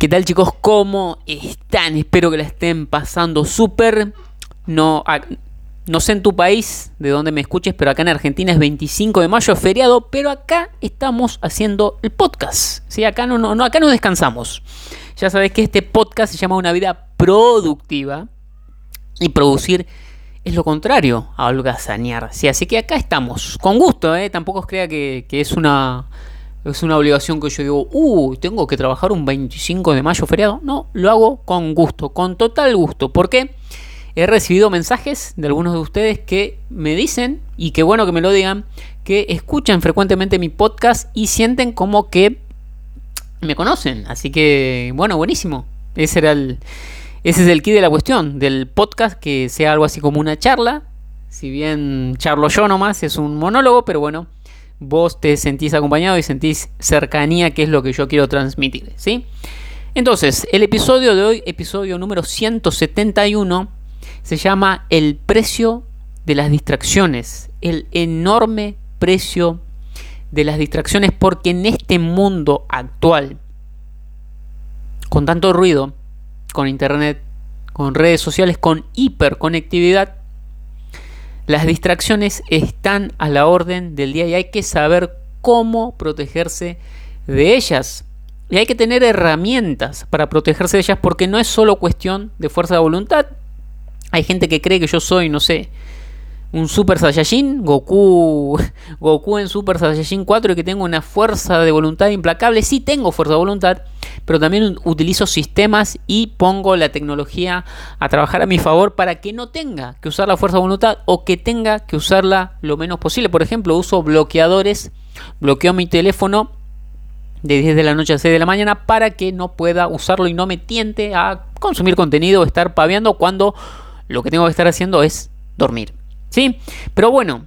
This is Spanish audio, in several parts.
¿Qué tal chicos? ¿Cómo están? Espero que la estén pasando súper. No, no sé en tu país de dónde me escuches, pero acá en Argentina es 25 de mayo, feriado, pero acá estamos haciendo el podcast. ¿sí? Acá, no, no, acá no descansamos. Ya sabes que este podcast se llama Una vida productiva y producir es lo contrario a holgazanear. ¿sí? Así que acá estamos, con gusto, ¿eh? tampoco os crea que es una es una obligación que yo digo, uh, tengo que trabajar un 25 de mayo feriado. No, lo hago con gusto, con total gusto. porque He recibido mensajes de algunos de ustedes que me dicen, y qué bueno que me lo digan, que escuchan frecuentemente mi podcast y sienten como que me conocen. Así que, bueno, buenísimo. Ese era el, ese es el key de la cuestión, del podcast, que sea algo así como una charla. Si bien charlo yo nomás, es un monólogo, pero bueno, vos te sentís acompañado y sentís cercanía, que es lo que yo quiero transmitir, ¿sí? Entonces, el episodio de hoy, episodio número 171, se llama El precio de las distracciones, el enorme precio de las distracciones, porque en este mundo actual, con tanto ruido, con internet, con redes sociales, con hiperconectividad, las distracciones están a la orden del día y hay que saber cómo protegerse de ellas. Y hay que tener herramientas para protegerse de ellas porque no es solo cuestión de fuerza de voluntad. Hay gente que cree que yo soy, no sé, un Super Saiyajin, Goku, Goku en Super Saiyajin 4 y que tengo una fuerza de voluntad implacable. Sí tengo fuerza de voluntad, pero también utilizo sistemas y pongo la tecnología a trabajar a mi favor para que no tenga que usar la fuerza de voluntad o que tenga que usarla lo menos posible. Por ejemplo, uso bloqueadores, bloqueo mi teléfono de 10 de la noche a 6 de la mañana para que no pueda usarlo y no me tiente a consumir contenido o estar paviando cuando lo que tengo que estar haciendo es dormir. ¿Sí? Pero bueno,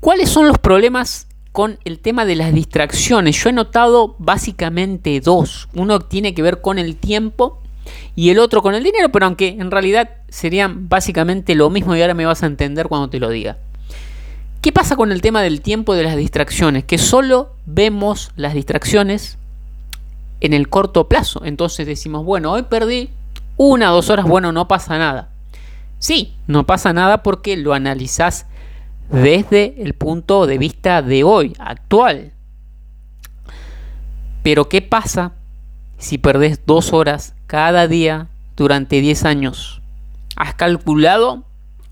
¿cuáles son los problemas con el tema de las distracciones? Yo he notado básicamente dos. Uno tiene que ver con el tiempo y el otro con el dinero, pero aunque en realidad serían básicamente lo mismo y ahora me vas a entender cuando te lo diga. ¿Qué pasa con el tema del tiempo de las distracciones? Que solo vemos las distracciones en el corto plazo. Entonces decimos, bueno, hoy perdí una o dos horas, bueno, no pasa nada. Sí, no pasa nada porque lo analizás desde el punto de vista de hoy, actual. Pero ¿qué pasa si perdés dos horas cada día durante 10 años? ¿Has calculado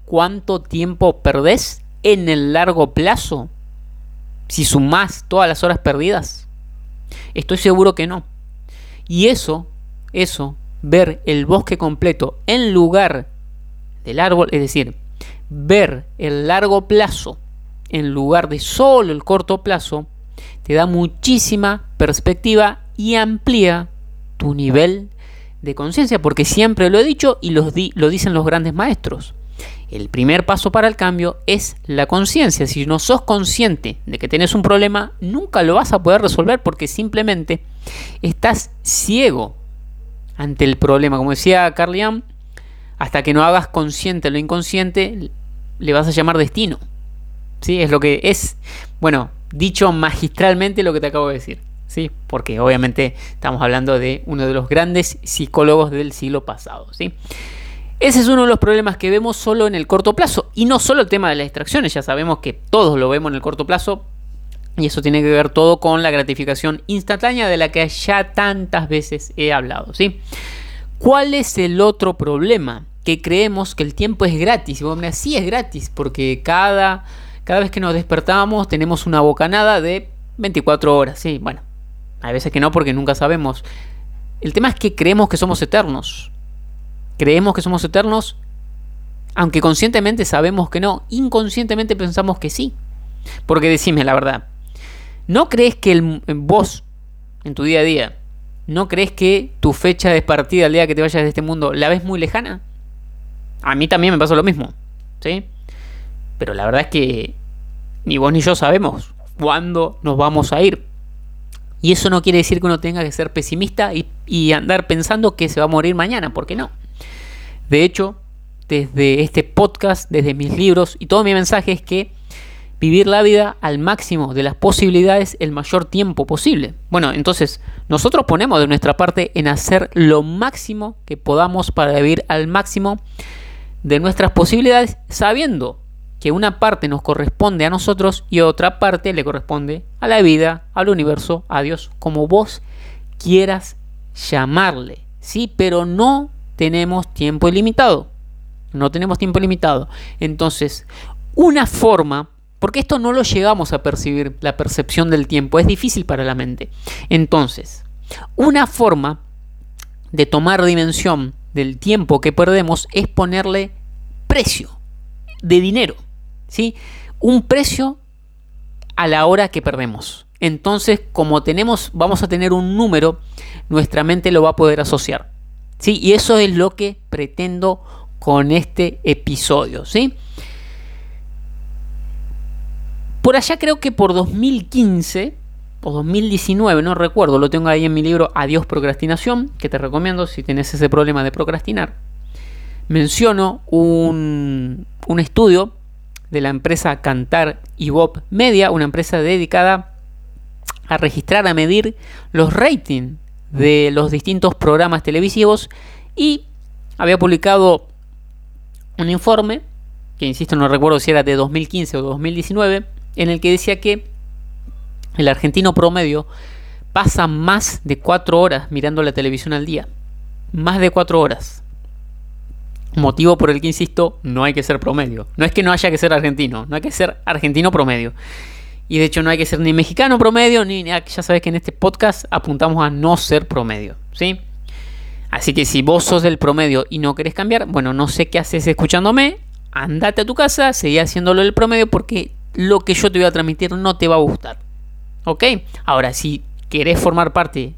cuánto tiempo perdés en el largo plazo? Si sumás todas las horas perdidas. Estoy seguro que no. Y eso, eso, ver el bosque completo en lugar del árbol, es decir, ver el largo plazo en lugar de solo el corto plazo, te da muchísima perspectiva y amplía tu nivel de conciencia, porque siempre lo he dicho y lo, dicen los grandes maestros. El primer paso para el cambio es la conciencia. Si no sos consciente de que tienes un problema, nunca lo vas a poder resolver porque simplemente estás ciego ante el problema. Como decía Carlian, hasta que no hagas consciente lo inconsciente, le vas a llamar destino. ¿Sí? Es lo que es, bueno, dicho magistralmente lo que te acabo de decir. ¿Sí? Porque obviamente estamos hablando de uno de los grandes psicólogos del siglo pasado. ¿sí? Ese es uno de los problemas que vemos solo en el corto plazo. Y no solo el tema de las distracciones, ya sabemos que todos lo vemos en el corto plazo. Y eso tiene que ver todo con la gratificación instantánea de la que ya tantas veces he hablado. ¿sí? ¿Cuál es el otro problema? Que creemos que el tiempo es gratis. Y bueno, sí es gratis, porque cada, cada vez que nos despertamos tenemos una bocanada de 24 horas. Sí, bueno, hay veces que no, porque nunca sabemos. El tema es que creemos que somos eternos. Creemos que somos eternos, aunque conscientemente sabemos que no. Inconscientemente pensamos que sí. Porque decime la verdad. ¿No crees que el, vos, en tu día a día, ¿no crees que tu fecha de partida al día que te vayas de este mundo la ves muy lejana? A mí también me pasa lo mismo, ¿sí? Pero la verdad es que ni vos ni yo sabemos cuándo nos vamos a ir. Y eso no quiere decir que uno tenga que ser pesimista y, y andar pensando que se va a morir mañana, porque no. De hecho, desde este podcast, desde mis libros y todo mi mensaje es que vivir la vida al máximo de las posibilidades el mayor tiempo posible. Bueno, entonces nosotros ponemos de nuestra parte en hacer lo máximo que podamos para vivir al máximo de nuestras posibilidades, sabiendo que una parte nos corresponde a nosotros y otra parte le corresponde a la vida, al universo, a Dios, como vos quieras llamarle. Sí, pero no tenemos tiempo ilimitado. No tenemos tiempo limitado. Entonces, una forma porque esto no lo llegamos a percibir, la percepción del tiempo, es difícil para la mente. Entonces, una forma de tomar dimensión del tiempo que perdemos es ponerle precio de dinero, ¿sí? Un precio a la hora que perdemos. Entonces, como tenemos, vamos a tener un número, nuestra mente lo va a poder asociar. ¿Sí? Y eso es lo que pretendo con este episodio, ¿sí? Por allá creo que por 2015 o 2019, no recuerdo, lo tengo ahí en mi libro Adiós Procrastinación, que te recomiendo si tienes ese problema de procrastinar. Menciono un, un estudio de la empresa Cantar y Bob Media, una empresa dedicada a registrar, a medir los ratings de los distintos programas televisivos y había publicado un informe, que insisto no recuerdo si era de 2015 o 2019, en el que decía que el argentino promedio pasa más de cuatro horas mirando la televisión al día. Más de cuatro horas. Motivo por el que insisto, no hay que ser promedio. No es que no haya que ser argentino, no hay que ser argentino promedio. Y de hecho no hay que ser ni mexicano promedio, ni ya sabes que en este podcast apuntamos a no ser promedio. ¿sí? Así que si vos sos del promedio y no querés cambiar, bueno, no sé qué haces escuchándome, andate a tu casa, seguí haciéndolo del promedio porque lo que yo te voy a transmitir no te va a gustar. ¿Ok? Ahora, si querés formar parte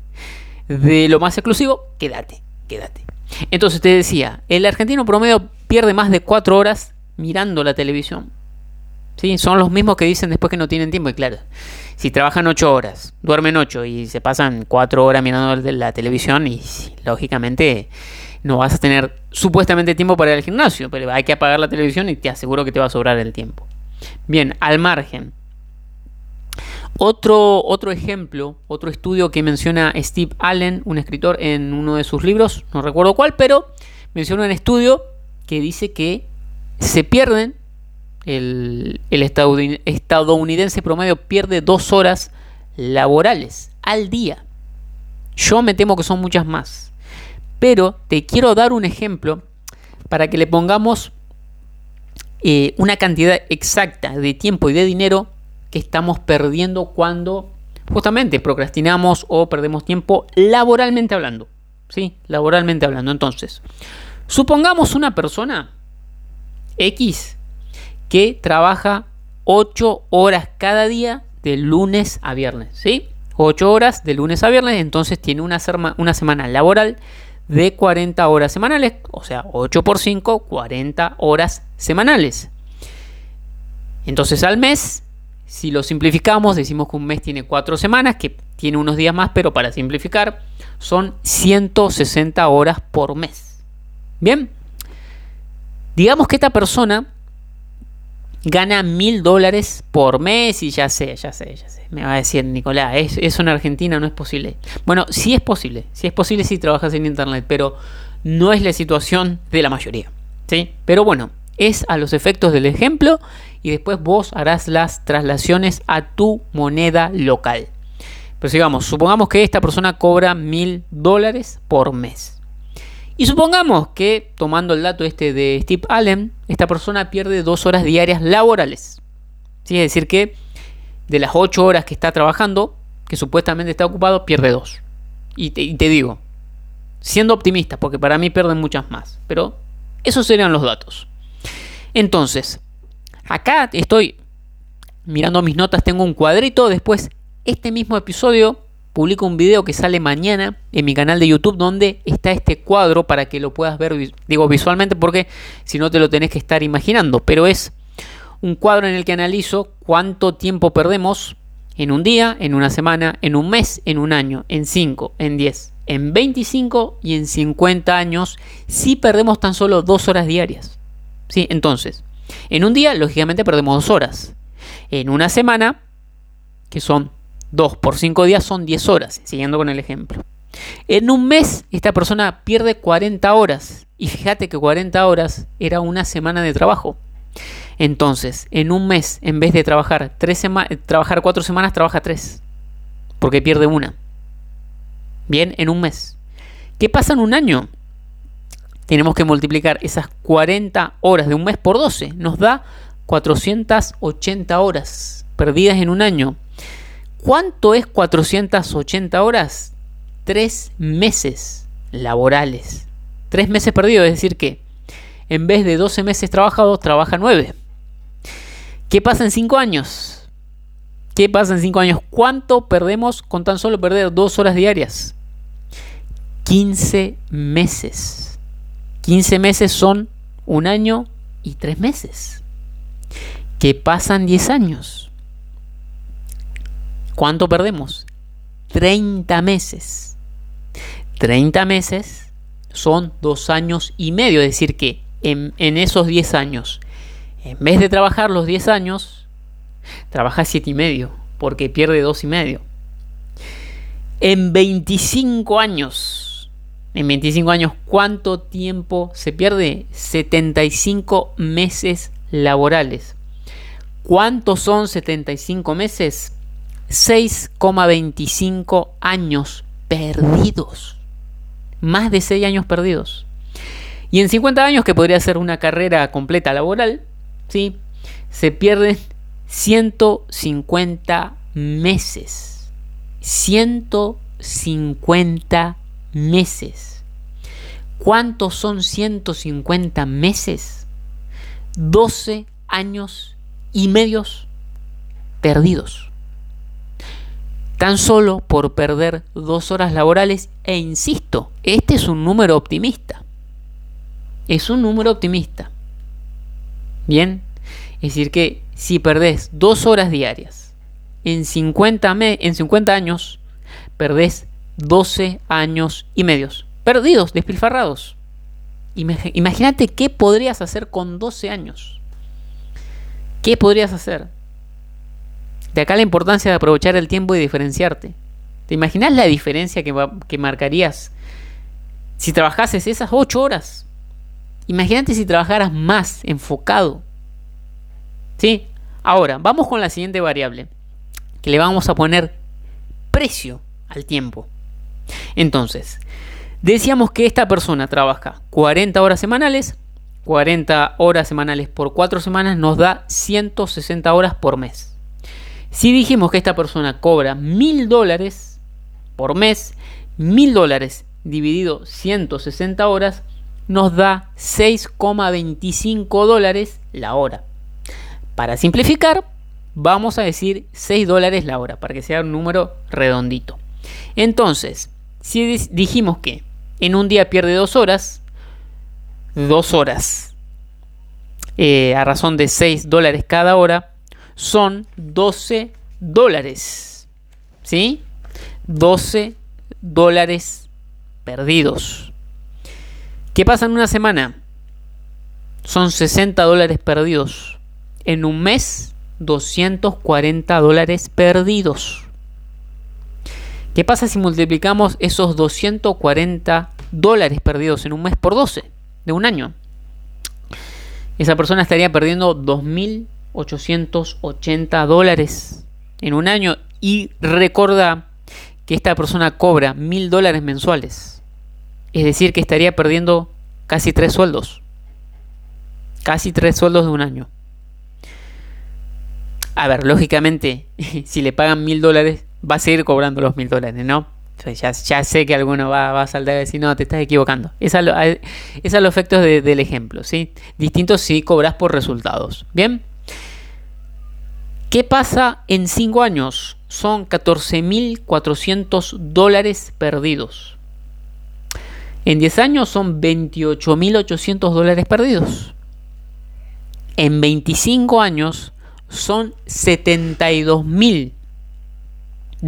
de lo más exclusivo, quédate, quédate. Entonces te decía, el argentino promedio pierde más de 4 horas mirando la televisión. ¿Sí? Son los mismos que dicen después que no tienen tiempo. Y claro, si trabajan 8 horas, duermen 8 y se pasan 4 horas mirando la televisión, y lógicamente no vas a tener supuestamente tiempo para ir al gimnasio, pero hay que apagar la televisión y te aseguro que te va a sobrar el tiempo. Bien, al margen. Otro, otro ejemplo, otro estudio que menciona Steve Allen, un escritor en uno de sus libros, no recuerdo cuál, pero menciona un estudio que dice que se pierden, el, el estadounidense promedio pierde dos horas laborales al día. Yo me temo que son muchas más. Pero te quiero dar un ejemplo para que le pongamos eh, una cantidad exacta de tiempo y de dinero que estamos perdiendo cuando justamente procrastinamos o perdemos tiempo laboralmente hablando. ¿Sí? Laboralmente hablando. Entonces, supongamos una persona X que trabaja 8 horas cada día de lunes a viernes. ¿Sí? 8 horas de lunes a viernes, entonces tiene una, una semana laboral de 40 horas semanales, o sea, 8 por 5, 40 horas semanales. Entonces al mes, si lo simplificamos, decimos que un mes tiene 4 semanas, que tiene unos días más, pero para simplificar, son 160 horas por mes. Bien, digamos que esta persona gana mil dólares por mes y ya sé, ya sé, ya sé. Me va a decir Nicolás, eso en Argentina no es posible. Bueno, sí es posible, sí es posible si trabajas en Internet, pero no es la situación de la mayoría. ¿sí? Pero bueno, es a los efectos del ejemplo y después vos harás las traslaciones a tu moneda local. Pero sigamos, supongamos que esta persona cobra mil dólares por mes. Y supongamos que, tomando el dato este de Steve Allen, esta persona pierde dos horas diarias laborales. ¿Sí? Es decir, que de las ocho horas que está trabajando, que supuestamente está ocupado, pierde dos. Y te, digo, siendo optimista, porque para mí pierden muchas más. Pero esos serían los datos. Entonces, acá estoy mirando mis notas, tengo un cuadrito. Después, este mismo episodio publico un video que sale mañana en mi canal de YouTube donde está este cuadro para que lo puedas ver, digo visualmente porque si no te lo tenés que estar imaginando, pero es un cuadro en el que analizo cuánto tiempo perdemos en un día, en una semana, en un mes, en un año, en 5, en 10, en 25 y en 50 años si perdemos tan solo dos horas diarias. ¿Sí? Entonces, en un día, lógicamente, perdemos dos horas. En una semana, que son 2 por 5 días, son 10 horas, siguiendo con el ejemplo. En un mes, esta persona pierde 40 horas. Y fíjate que 40 horas era una semana de trabajo. Entonces, en un mes, en vez de trabajar, tres trabajar 4 semanas, trabaja 3. Porque pierde una. Bien, en un mes. ¿Qué pasa en un año? Tenemos que multiplicar esas 40 horas de un mes por 12. Nos da 480 horas perdidas en un año. ¿Cuánto es 480 horas? Tres meses laborales. Tres meses perdidos, es decir que en vez de 12 meses trabajados, trabaja 9. ¿Qué pasa en 5 años? ¿Qué pasa en 5 años? ¿Cuánto perdemos con tan solo perder 2 horas diarias? 15 meses. 15 meses son un año y 3 meses. ¿Qué pasan 10 años? ¿Cuánto perdemos? 30 meses. 30 meses son 2 años y medio, es decir que en, en esos 10 años, en vez de trabajar los 10 años, trabaja 7 y medio, porque pierde 2 y medio. En 25 años, en 25 años, ¿cuánto tiempo se pierde? 75 meses laborales. ¿Cuántos son 75 meses? 6,25 años perdidos. Más de 6 años perdidos. Y en 50 años, que podría ser una carrera completa laboral, ¿sí? se pierden 150 meses. 150 meses. ¿Cuántos son 150 meses? 12 años y medios perdidos tan solo por perder dos horas laborales e insisto, este es un número optimista. Es un número optimista. Bien, es decir que si perdés dos horas diarias en 50, en 50 años, perdés 12 años y medios. Perdidos, despilfarrados. Imagínate qué podrías hacer con 12 años. ¿Qué podrías hacer? De acá la importancia de aprovechar el tiempo y diferenciarte. ¿Te imaginas la diferencia que, marcarías si trabajases esas 8 horas? Imagínate si trabajaras más enfocado. ¿Sí? Ahora, vamos con la siguiente variable, que le vamos a poner precio al tiempo. Entonces, decíamos que esta persona trabaja 40 horas semanales, 40 horas semanales por 4 semanas nos da 160 horas por mes. Si dijimos que esta persona cobra mil dólares por mes, mil dólares dividido 160 horas nos da 6,25 dólares la hora. Para simplificar, vamos a decir 6 dólares la hora, para que sea un número redondito. Entonces, si dijimos que en un día pierde 2 horas, 2 horas eh, a razón de 6 dólares cada hora, son 12 dólares. ¿Sí? 12 dólares perdidos. ¿Qué pasa en una semana? Son 60 dólares perdidos. En un mes, 240 dólares perdidos. ¿Qué pasa si multiplicamos esos 240 dólares perdidos en un mes por 12 de un año? Esa persona estaría perdiendo 2.000 880 dólares en un año y recuerda que esta persona cobra mil dólares mensuales. Es decir, que estaría perdiendo casi tres sueldos. Casi tres sueldos de un año. A ver, lógicamente, si le pagan mil dólares, va a seguir cobrando los mil dólares, ¿no? ya, sé que alguno va, a saltar y decir, no, te estás equivocando. Es a los efectos del ejemplo, ¿sí? Distinto si cobras por resultados. ¿Bien? ¿Qué pasa en 5 años? Son 14.400 dólares perdidos. En 10 años son 28.800 dólares perdidos. En 25 años son 72.000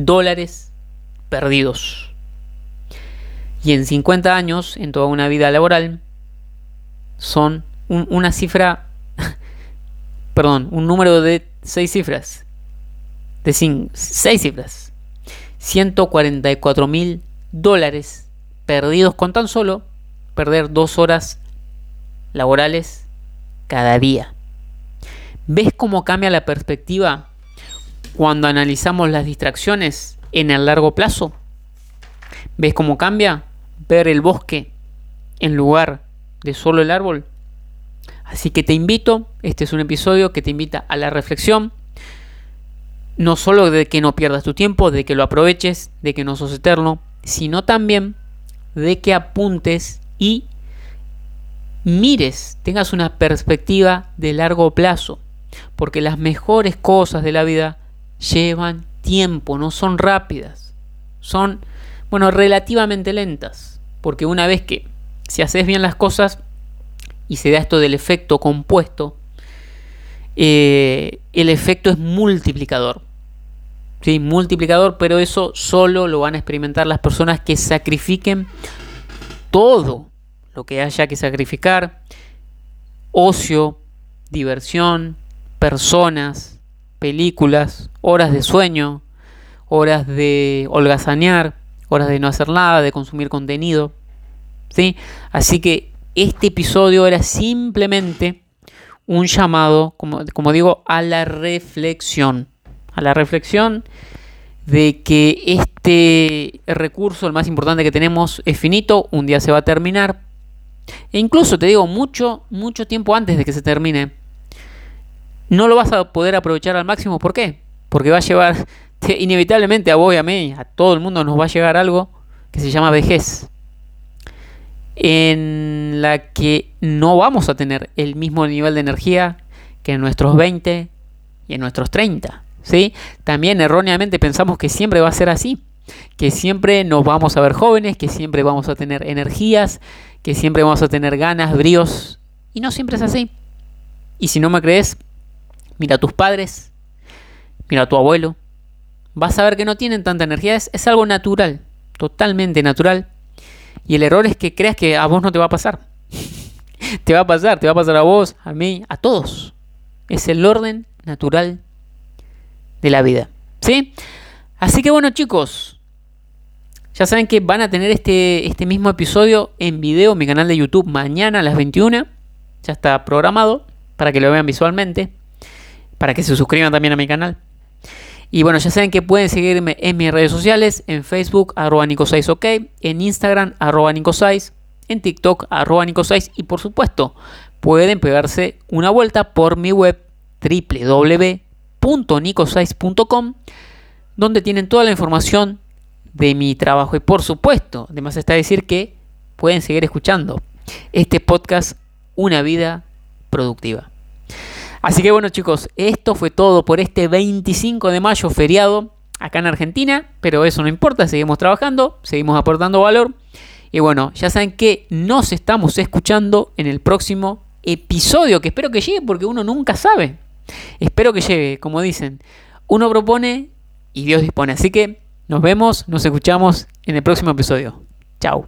dólares perdidos. Y en 50 años, en toda una vida laboral, son una cifra, perdón, un número de 6 cifras. De 6 cifras. 144 mil dólares perdidos con tan solo perder dos horas laborales cada día. ¿Ves cómo cambia la perspectiva cuando analizamos las distracciones en el largo plazo? ¿Ves cómo cambia ver el bosque en lugar de solo el árbol? Así que te invito, este es un episodio que te invita a la reflexión, no solo de que no pierdas tu tiempo, de que lo aproveches, de que no sos eterno, sino también de que apuntes y mires, tengas una perspectiva de largo plazo, porque las mejores cosas de la vida llevan tiempo, no son rápidas, son, bueno, relativamente lentas, porque una vez que si haces bien las cosas y se da esto del efecto compuesto, eh, el efecto es multiplicador. ¿sí? Multiplicador, pero eso solo lo van a experimentar las personas que sacrifiquen todo lo que haya que sacrificar, ocio, diversión, personas, películas, horas de sueño, horas de holgazanear, horas de no hacer nada, de consumir contenido. ¿sí? Así que este episodio era simplemente un llamado, como, como digo, a la reflexión. A la reflexión de que este recurso, el más importante que tenemos, es finito, un día se va a terminar, e incluso te digo, mucho, mucho tiempo antes de que se termine, no lo vas a poder aprovechar al máximo. ¿Por qué? Porque va a llevar, inevitablemente a vos y a mí, a todo el mundo nos va a llegar algo que se llama vejez. En la que no vamos a tener el mismo nivel de energía que en nuestros 20 y en nuestros 30. ¿sí? También erróneamente pensamos que siempre va a ser así que siempre nos vamos a ver jóvenes, que siempre vamos a tener energías, que siempre vamos a tener ganas, bríos, y no siempre es así. Y si no me crees, mira a tus padres, mira a tu abuelo, vas a ver que no tienen tanta energía, es, es algo natural, totalmente natural. Y el error es que creas que a vos no te va a pasar. te va a pasar, te va a pasar a vos, a mí, a todos. Es el orden natural de la vida. ¿Sí? Así que bueno chicos, ya saben que van a tener este, este mismo episodio en video en mi canal de YouTube mañana a las 21. Ya está programado para que lo vean visualmente. Para que se suscriban también a mi canal. Y bueno, ya saben que pueden seguirme en mis redes sociales, en Facebook, arroba Nico6OK, en Instagram, arroba Nico6, en TikTok, arroba Nico6 y por supuesto, pueden pegarse una vuelta por mi web www.nico6.com, donde tienen toda la información de mi trabajo. Y por supuesto, además está decir que pueden seguir escuchando este podcast Una vida productiva. Así que bueno chicos, esto fue todo por este 25 de mayo feriado acá en Argentina, pero eso no importa, seguimos trabajando, seguimos aportando valor. Y bueno, ya saben que nos estamos escuchando en el próximo episodio, que espero que llegue porque uno nunca sabe. Espero que llegue, como dicen, uno propone y Dios dispone. Así que nos vemos, nos escuchamos en el próximo episodio. Chao.